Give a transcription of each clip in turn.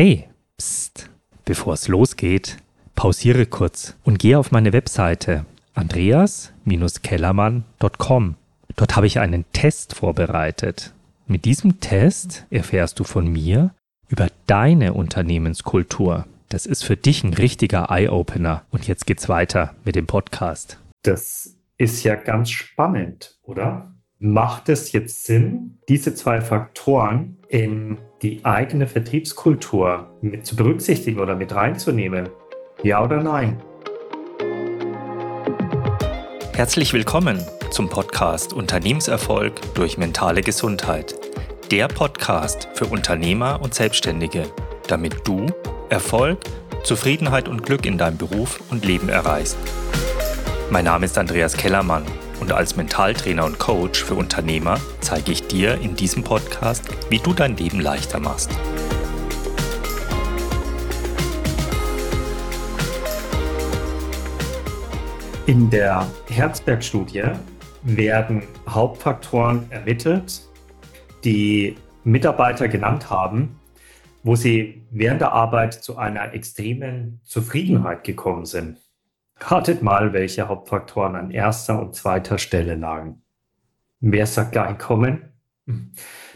Hey, pst, bevor es losgeht, pausiere kurz und gehe auf meine Webseite andreas-kellermann.com. Dort habe ich einen Test vorbereitet. Mit diesem Test erfährst du von mir über deine Unternehmenskultur. Das ist für dich ein richtiger Eye-Opener. Und jetzt geht's weiter mit dem Podcast. Das ist ja ganz spannend, oder? Macht es jetzt Sinn, diese zwei Faktoren in die eigene Vertriebskultur mit zu berücksichtigen oder mit reinzunehmen? Ja oder nein? Herzlich willkommen zum Podcast Unternehmenserfolg durch mentale Gesundheit. Der Podcast für Unternehmer und Selbstständige, damit du Erfolg, Zufriedenheit und Glück in deinem Beruf und Leben erreichst. Mein Name ist Andreas Kellermann und als Mentaltrainer und Coach für Unternehmer zeige ich dir in diesem Podcast, wie du dein Leben leichter machst. In der Herzberg-Studie werden Hauptfaktoren ermittelt, die Mitarbeiter genannt haben, wo sie während der Arbeit zu einer extremen Zufriedenheit gekommen sind. Ratet mal, welche Hauptfaktoren an erster und zweiter Stelle lagen. Wer sagt Einkommen?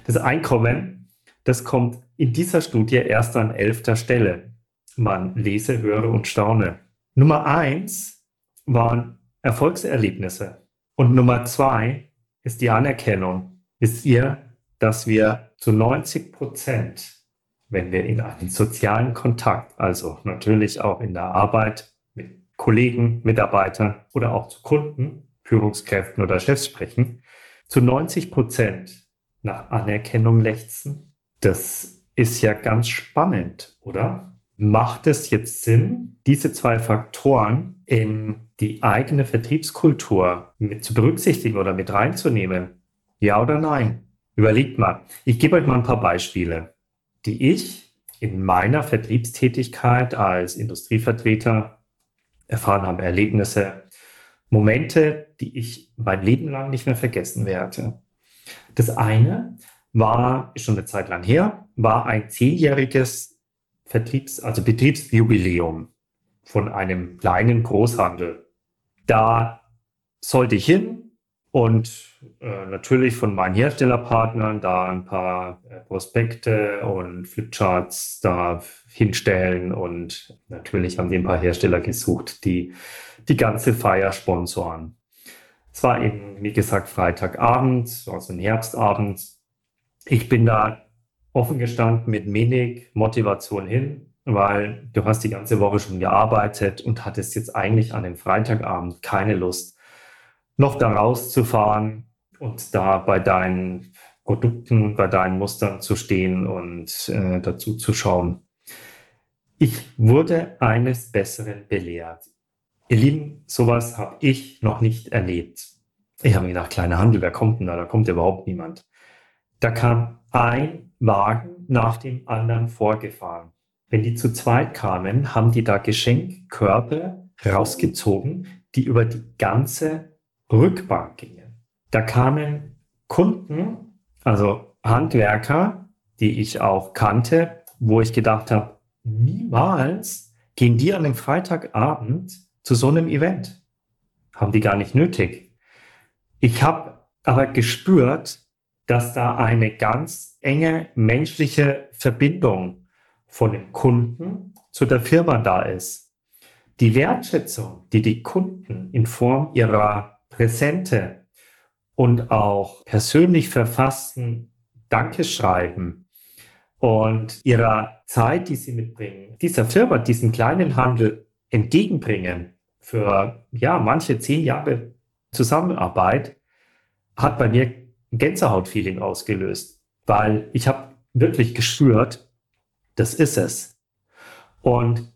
Das Einkommen, das kommt in dieser Studie erst an elfter Stelle. Man lese, höre und staune. Nummer eins waren Erfolgserlebnisse. Und Nummer zwei ist die Anerkennung. Wisst ihr, dass wir zu 90 Prozent, wenn wir in einen sozialen Kontakt, also natürlich auch in der Arbeit Kollegen, Mitarbeitern oder auch zu Kunden, Führungskräften oder Chefs sprechen, zu 90 Prozent nach Anerkennung lechzen. Das ist ja ganz spannend, oder? Macht es jetzt Sinn, diese zwei Faktoren in die eigene Vertriebskultur mit zu berücksichtigen oder mit reinzunehmen? Ja oder nein? Überlegt mal. Ich gebe euch mal ein paar Beispiele, die ich in meiner Vertriebstätigkeit als Industrievertreter erfahren habe, Erlebnisse, Momente, die ich mein Leben lang nicht mehr vergessen werde. Das eine war, ist schon eine Zeit lang her, war ein zehnjähriges Vertriebs-, also Betriebsjubiläum von einem kleinen Großhandel. Da sollte ich hin, und äh, natürlich von meinen Herstellerpartnern da ein paar äh, Prospekte und Flipcharts da hinstellen. Und natürlich haben die ein paar Hersteller gesucht, die die ganze Feier sponsoren. Es war eben, wie gesagt, Freitagabend, also ein Herbstabend. Ich bin da offen gestanden mit wenig Motivation hin, weil du hast die ganze Woche schon gearbeitet und hattest jetzt eigentlich an dem Freitagabend keine Lust, noch da rauszufahren und da bei deinen Produkten, bei deinen Mustern zu stehen und äh, dazu zu schauen. Ich wurde eines Besseren belehrt. Ihr Lieben, sowas habe ich noch nicht erlebt. Ich habe mir gedacht, kleiner Handel, wer kommt denn da? Da kommt überhaupt niemand. Da kam ein Wagen nach dem anderen vorgefahren. Wenn die zu zweit kamen, haben die da Geschenkkörbe rausgezogen, die über die ganze Rückbank gingen. Da kamen Kunden, also Handwerker, die ich auch kannte, wo ich gedacht habe, niemals gehen die an einem Freitagabend zu so einem Event. Haben die gar nicht nötig. Ich habe aber gespürt, dass da eine ganz enge menschliche Verbindung von dem Kunden zu der Firma da ist. Die Wertschätzung, die die Kunden in Form ihrer präsente und auch persönlich verfassten Dankeschreiben und ihrer Zeit, die sie mitbringen, dieser Firma, diesem kleinen Handel entgegenbringen für ja manche zehn Jahre Zusammenarbeit, hat bei mir ein Gänsehautfeeling ausgelöst, weil ich habe wirklich gespürt, das ist es. Und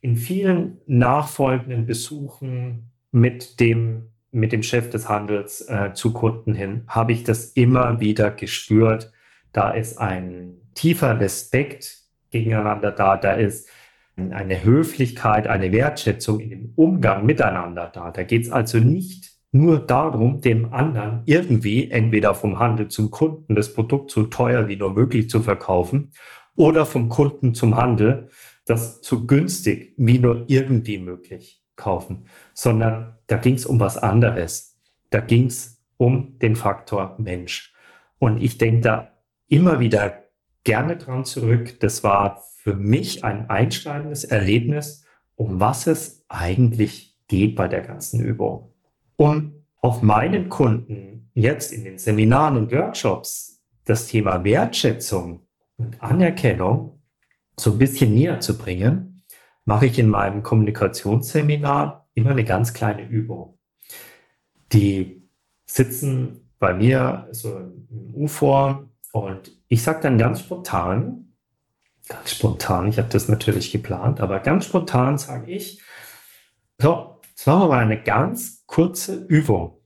in vielen nachfolgenden Besuchen mit dem mit dem Chef des Handels äh, zu Kunden hin, habe ich das immer wieder gespürt. Da ist ein tiefer Respekt gegeneinander da, da ist eine Höflichkeit, eine Wertschätzung in dem Umgang miteinander da. Da geht es also nicht nur darum, dem anderen irgendwie entweder vom Handel zum Kunden das Produkt so teuer wie nur möglich zu verkaufen oder vom Kunden zum Handel das so günstig wie nur irgendwie möglich kaufen, sondern da ging es um was anderes. Da ging es um den Faktor Mensch. Und ich denke da immer wieder gerne dran zurück. Das war für mich ein einschneidendes Erlebnis, um was es eigentlich geht bei der ganzen Übung. Um auf meinen Kunden jetzt in den Seminaren und Workshops das Thema Wertschätzung und Anerkennung so ein bisschen näher zu bringen, mache ich in meinem Kommunikationsseminar immer eine ganz kleine Übung. Die sitzen bei mir so im U-Form und ich sage dann ganz spontan, ganz spontan, ich habe das natürlich geplant, aber ganz spontan sage ich, so, jetzt machen wir mal eine ganz kurze Übung.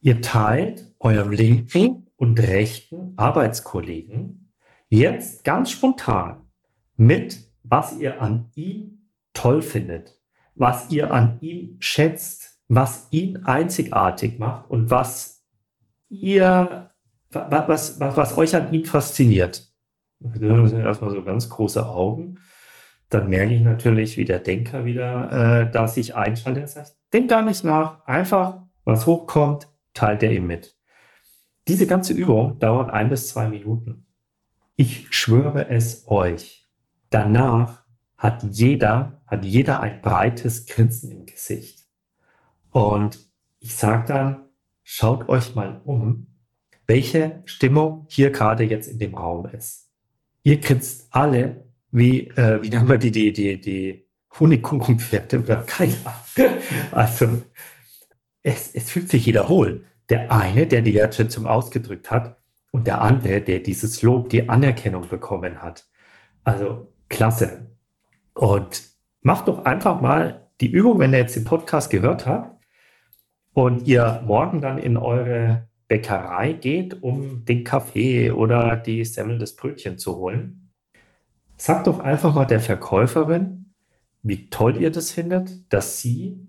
Ihr teilt eurem linken und rechten Arbeitskollegen jetzt ganz spontan mit, was ihr an ihm toll findet, was ihr an ihm schätzt, was ihn einzigartig macht und was ihr, was, was, was euch an ihm fasziniert. Das sind erstmal so ganz große Augen. Dann merke ich natürlich, wie der Denker wieder äh, da sich einschaltet. Das heißt, denk gar nicht nach. Einfach, was hochkommt, teilt er ihm mit. Diese ganze Übung dauert ein bis zwei Minuten. Ich schwöre es euch. Danach hat jeder, hat jeder ein breites Grinsen im Gesicht. Und ich sage dann, schaut euch mal um, welche Stimmung hier gerade jetzt in dem Raum ist. Ihr grinst alle, wie, äh, wie nennen wir die, die, die, die Honigkuchenpferde oder keine Ahnung. Also, es, es fühlt sich jeder wohl. Der eine, der die Wertschätzung ausgedrückt hat und der andere, der dieses Lob, die Anerkennung bekommen hat. Also Klasse. Und macht doch einfach mal die Übung, wenn ihr jetzt den Podcast gehört habt und ihr morgen dann in eure Bäckerei geht, um den Kaffee oder die Semmel des Brötchen zu holen. Sagt doch einfach mal der Verkäuferin, wie toll ihr das findet, dass sie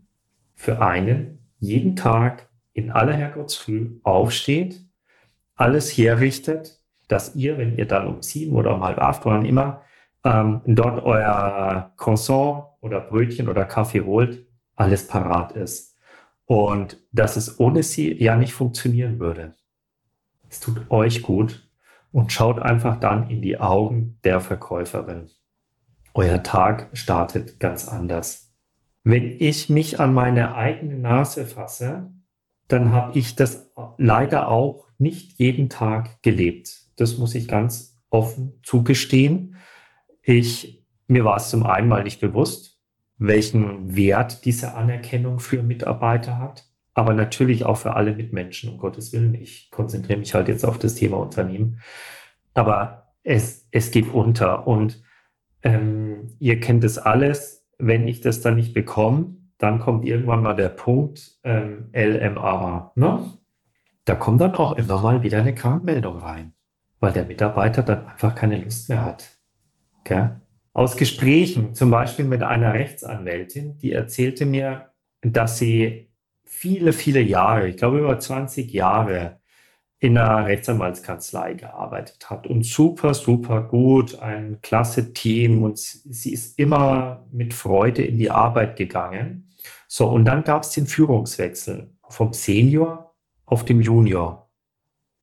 für einen jeden Tag in aller Herrgottsfrüh aufsteht, alles herrichtet, dass ihr, wenn ihr dann um sieben oder um halb acht, wann immer, ähm, dort euer Croissant oder Brötchen oder Kaffee holt, alles parat ist. Und dass es ohne sie ja nicht funktionieren würde. Es tut euch gut und schaut einfach dann in die Augen der Verkäuferin. Euer Tag startet ganz anders. Wenn ich mich an meine eigene Nase fasse, dann habe ich das leider auch nicht jeden Tag gelebt. Das muss ich ganz offen zugestehen. Ich, mir war es zum einen mal nicht bewusst, welchen Wert diese Anerkennung für Mitarbeiter hat, aber natürlich auch für alle Mitmenschen, um Gottes Willen. Ich konzentriere mich halt jetzt auf das Thema Unternehmen. Aber es, es geht unter und ähm, ihr kennt es alles. Wenn ich das dann nicht bekomme, dann kommt irgendwann mal der Punkt ähm, LMA. Ne? Da kommt dann auch immer mal wieder eine Krankmeldung rein, weil der Mitarbeiter dann einfach keine Lust mehr hat. Okay? Aus Gesprächen, zum Beispiel mit einer Rechtsanwältin, die erzählte mir, dass sie viele, viele Jahre, ich glaube über 20 Jahre, in einer Rechtsanwaltskanzlei gearbeitet hat und super, super gut, ein klasse Team und sie ist immer mit Freude in die Arbeit gegangen. So, und dann gab es den Führungswechsel vom Senior auf dem Junior.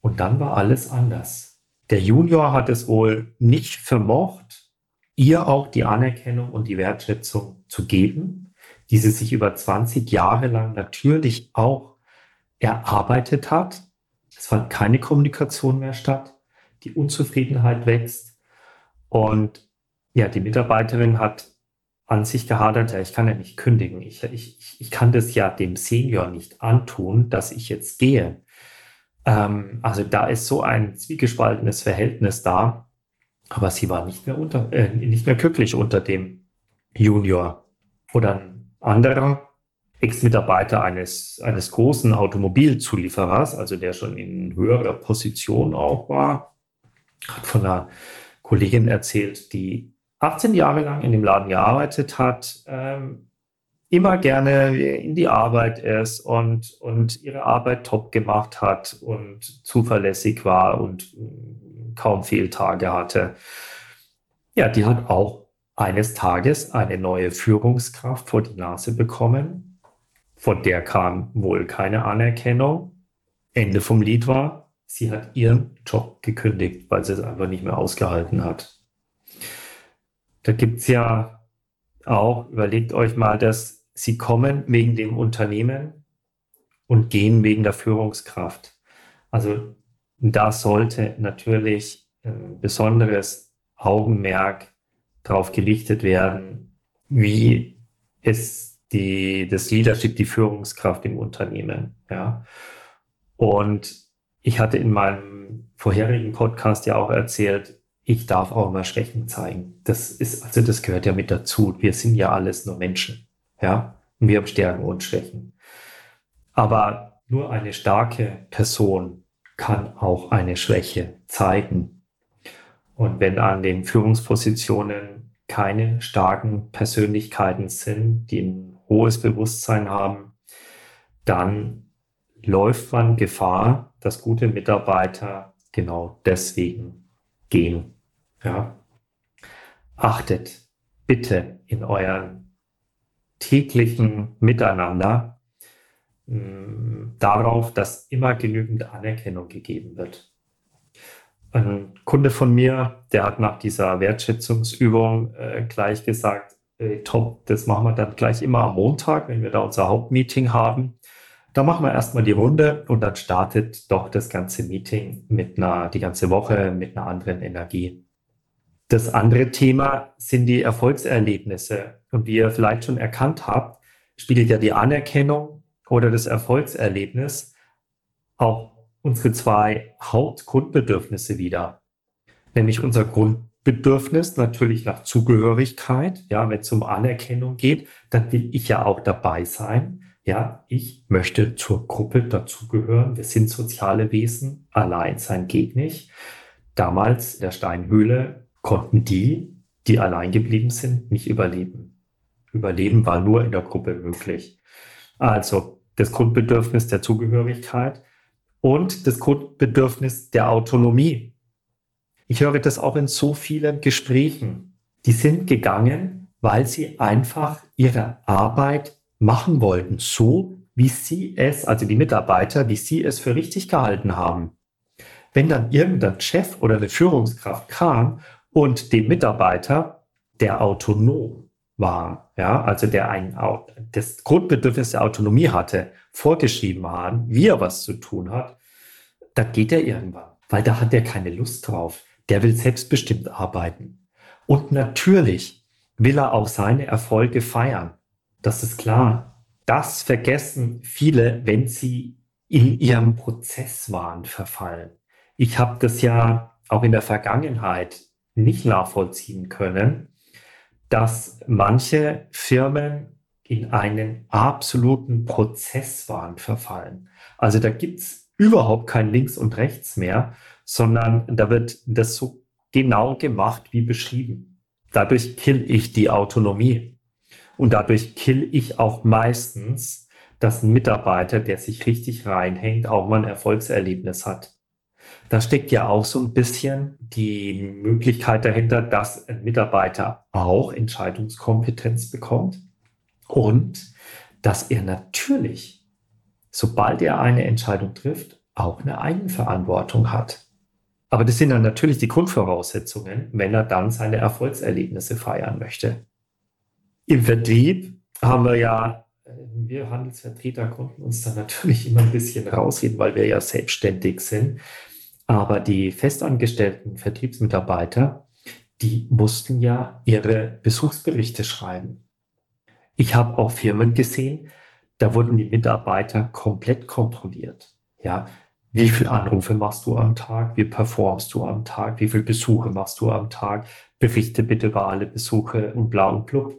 Und dann war alles anders. Der Junior hat es wohl nicht vermocht, ihr auch die Anerkennung und die Wertschätzung zu geben, die sie sich über 20 Jahre lang natürlich auch erarbeitet hat. Es fand keine Kommunikation mehr statt. Die Unzufriedenheit wächst. Und ja, die Mitarbeiterin hat an sich gehadert, ja, ich kann ja nicht kündigen. Ich, ich, ich kann das ja dem Senior nicht antun, dass ich jetzt gehe. Ähm, also da ist so ein zwiegespaltenes Verhältnis da. Aber sie war nicht mehr unter, äh, nicht mehr glücklich unter dem Junior. Oder ein anderer Ex-Mitarbeiter eines, eines großen Automobilzulieferers, also der schon in höherer Position auch war, hat von einer Kollegin erzählt, die 18 Jahre lang in dem Laden gearbeitet hat, ähm, immer gerne in die Arbeit ist und, und ihre Arbeit top gemacht hat und zuverlässig war und kaum Fehltage hatte. Ja, die hat auch eines Tages eine neue Führungskraft vor die Nase bekommen. Von der kam wohl keine Anerkennung. Ende vom Lied war, sie hat ihren Job gekündigt, weil sie es einfach nicht mehr ausgehalten hat. Da gibt es ja auch, überlegt euch mal, dass sie kommen wegen dem Unternehmen und gehen wegen der Führungskraft. Also da sollte natürlich ein besonderes Augenmerk darauf gerichtet werden, wie ist die, das Leadership, die Führungskraft im Unternehmen. Ja. Und ich hatte in meinem vorherigen Podcast ja auch erzählt, ich darf auch mal Schwächen zeigen. Das ist, also das gehört ja mit dazu. Wir sind ja alles nur Menschen. Ja. Und wir haben Stärken und Schwächen. Aber nur eine starke Person kann auch eine Schwäche zeigen. Und wenn an den Führungspositionen keine starken Persönlichkeiten sind, die ein hohes Bewusstsein haben, dann läuft man Gefahr, dass gute Mitarbeiter genau deswegen gehen. Ja. Achtet bitte in euren täglichen Miteinander darauf, dass immer genügend Anerkennung gegeben wird. Ein Kunde von mir, der hat nach dieser Wertschätzungsübung äh, gleich gesagt, äh, top, das machen wir dann gleich immer am Montag, wenn wir da unser Hauptmeeting haben. Da machen wir erstmal die Runde und dann startet doch das ganze Meeting mit einer, die ganze Woche mit einer anderen Energie. Das andere Thema sind die Erfolgserlebnisse. Und wie ihr vielleicht schon erkannt habt, spielt ja die Anerkennung oder das Erfolgserlebnis auch unsere zwei Hauptgrundbedürfnisse wieder. Nämlich unser Grundbedürfnis natürlich nach Zugehörigkeit. Ja, wenn es um Anerkennung geht, dann will ich ja auch dabei sein. Ja, ich möchte zur Gruppe dazugehören. Wir sind soziale Wesen. Allein sein geht nicht. Damals in der Steinhöhle konnten die, die allein geblieben sind, nicht überleben. Überleben war nur in der Gruppe möglich. Also das Grundbedürfnis der Zugehörigkeit und das Grundbedürfnis der Autonomie. Ich höre das auch in so vielen Gesprächen. Die sind gegangen, weil sie einfach ihre Arbeit machen wollten, so wie sie es, also die Mitarbeiter, wie sie es für richtig gehalten haben. Wenn dann irgendein Chef oder eine Führungskraft kam und dem Mitarbeiter, der autonom war, ja, also der ein, das Grundbedürfnis der Autonomie hatte, vorgeschrieben haben, wie er was zu tun hat, dann geht er irgendwann, weil da hat er keine Lust drauf. Der will selbstbestimmt arbeiten. Und natürlich will er auch seine Erfolge feiern. Das ist klar. Das vergessen viele, wenn sie in ihrem Prozesswahn verfallen. Ich habe das ja auch in der Vergangenheit nicht nachvollziehen können, dass manche Firmen in einen absoluten Prozesswahn verfallen. Also da gibt's überhaupt kein Links und Rechts mehr, sondern da wird das so genau gemacht wie beschrieben. Dadurch kill ich die Autonomie und dadurch kill ich auch meistens, dass ein Mitarbeiter, der sich richtig reinhängt, auch mal ein Erfolgserlebnis hat. Da steckt ja auch so ein bisschen die Möglichkeit dahinter, dass ein Mitarbeiter auch Entscheidungskompetenz bekommt und dass er natürlich, sobald er eine Entscheidung trifft, auch eine Eigenverantwortung hat. Aber das sind dann natürlich die Grundvoraussetzungen, wenn er dann seine Erfolgserlebnisse feiern möchte. Im Vertrieb haben wir ja, äh, wir Handelsvertreter konnten uns da natürlich immer ein bisschen rausreden, weil wir ja selbstständig sind. Aber die festangestellten Vertriebsmitarbeiter, die mussten ja ihre Besuchsberichte schreiben. Ich habe auch Firmen gesehen, da wurden die Mitarbeiter komplett kontrolliert. Ja, wie viele Anrufe machst du am Tag? Wie performst du am Tag? Wie viele Besuche machst du am Tag? Berichte bitte über alle Besuche und bla und blub.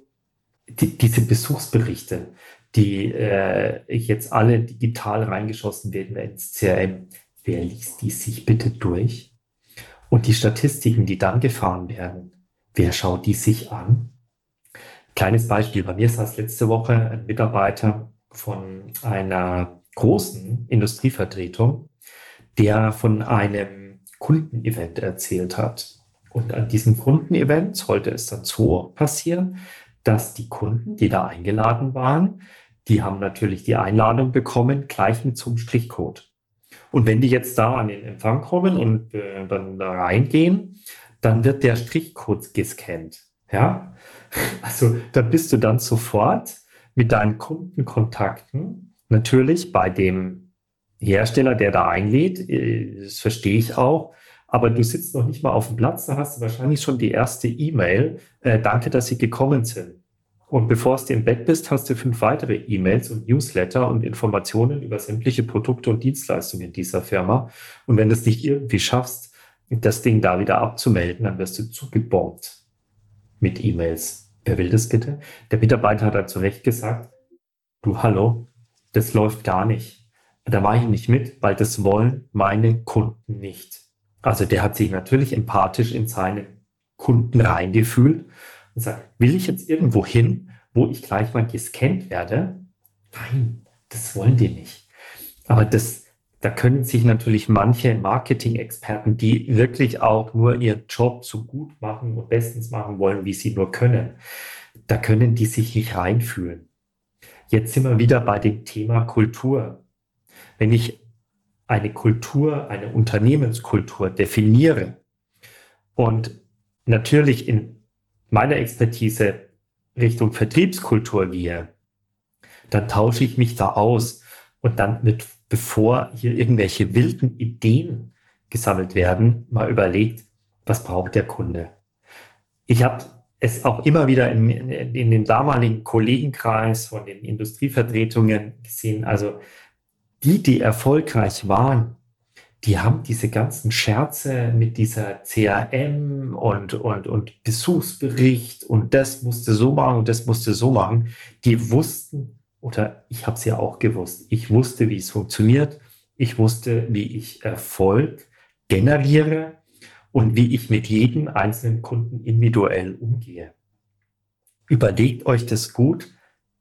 Die, diese Besuchsberichte, die äh, jetzt alle digital reingeschossen werden ins CRM, wer liest die sich bitte durch? Und die Statistiken, die dann gefahren werden, wer schaut die sich an? Kleines Beispiel. Bei mir saß letzte Woche ein Mitarbeiter von einer großen Industrievertretung, der von einem Kundenevent erzählt hat. Und an diesem Kundenevent sollte es dann so passieren, dass die Kunden, die da eingeladen waren, die haben natürlich die Einladung bekommen, gleich mit zum Strichcode. Und wenn die jetzt da an den Empfang kommen und äh, dann da reingehen, dann wird der Strichcode gescannt. Ja, also da bist du dann sofort mit deinen Kundenkontakten natürlich bei dem Hersteller, der da einlädt. Äh, das verstehe ich auch. Aber du sitzt noch nicht mal auf dem Platz, da hast du wahrscheinlich schon die erste E-Mail. Äh, danke, dass Sie gekommen sind. Und bevor du im Bett bist, hast du fünf weitere E-Mails und Newsletter und Informationen über sämtliche Produkte und Dienstleistungen dieser Firma. Und wenn du es nicht irgendwie schaffst, das Ding da wieder abzumelden, dann wirst du zugebombt mit E-Mails. Wer will das bitte? Der Mitarbeiter hat da zu Recht gesagt, du hallo, das läuft gar nicht. Da mache ich nicht mit, weil das wollen meine Kunden nicht. Also der hat sich natürlich empathisch in seine Kunden reingefühlt und sagt, will ich jetzt irgendwo hin, wo ich gleich mal gescannt werde? Nein, das wollen die nicht. Aber das, da können sich natürlich manche Marketing-Experten, die wirklich auch nur ihren Job so gut machen und bestens machen wollen, wie sie nur können, da können die sich nicht reinfühlen. Jetzt sind wir wieder bei dem Thema Kultur. Wenn ich eine Kultur, eine Unternehmenskultur definiere und natürlich in meiner Expertise Richtung Vertriebskultur gehe, dann tausche ich mich da aus und dann mit, bevor hier irgendwelche wilden Ideen gesammelt werden, mal überlegt, was braucht der Kunde. Ich habe es auch immer wieder in, in, in dem damaligen Kollegenkreis von den Industrievertretungen gesehen. Also die, die erfolgreich waren, die haben diese ganzen Scherze mit dieser CRM und, und, und Besuchsbericht und das musste so machen und das musste so machen. Die wussten, oder ich habe es ja auch gewusst, ich wusste, wie es funktioniert. Ich wusste, wie ich Erfolg generiere und wie ich mit jedem einzelnen Kunden individuell umgehe. Überlegt euch das gut,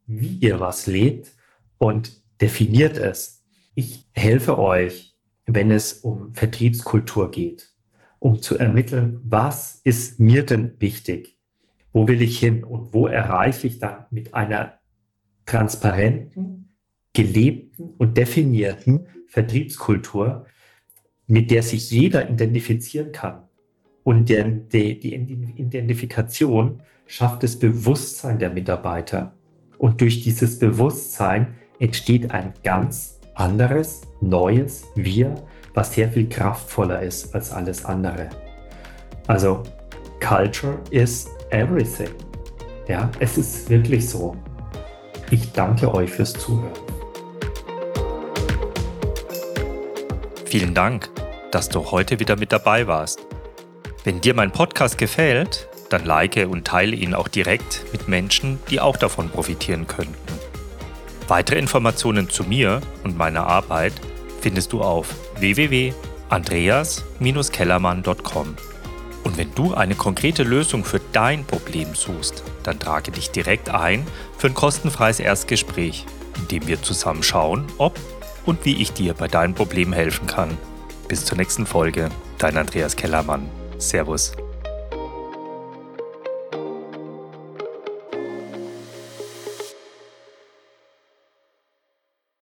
wie ihr was lebt und definiert es. Ich helfe euch, wenn es um Vertriebskultur geht, um zu ermitteln, was ist mir denn wichtig? Wo will ich hin und wo erreiche ich dann mit einer transparenten, gelebten und definierten Vertriebskultur, mit der sich jeder identifizieren kann. Und der, die, die Identifikation schafft das Bewusstsein der Mitarbeiter. Und durch dieses Bewusstsein entsteht ein ganz anderes, neues Wir, was sehr viel kraftvoller ist als alles andere. Also, Culture is everything. Ja, es ist wirklich so. Ich danke euch fürs Zuhören. Vielen Dank, dass du heute wieder mit dabei warst. Wenn dir mein Podcast gefällt, dann like und teile ihn auch direkt mit Menschen, die auch davon profitieren könnten. Weitere Informationen zu mir und meiner Arbeit findest du auf www.andreas-kellermann.com. Und wenn du eine konkrete Lösung für dein Problem suchst, dann trage dich direkt ein für ein kostenfreies Erstgespräch, in dem wir zusammen schauen, ob und wie ich dir bei deinem Problem helfen kann. Bis zur nächsten Folge, dein Andreas Kellermann. Servus.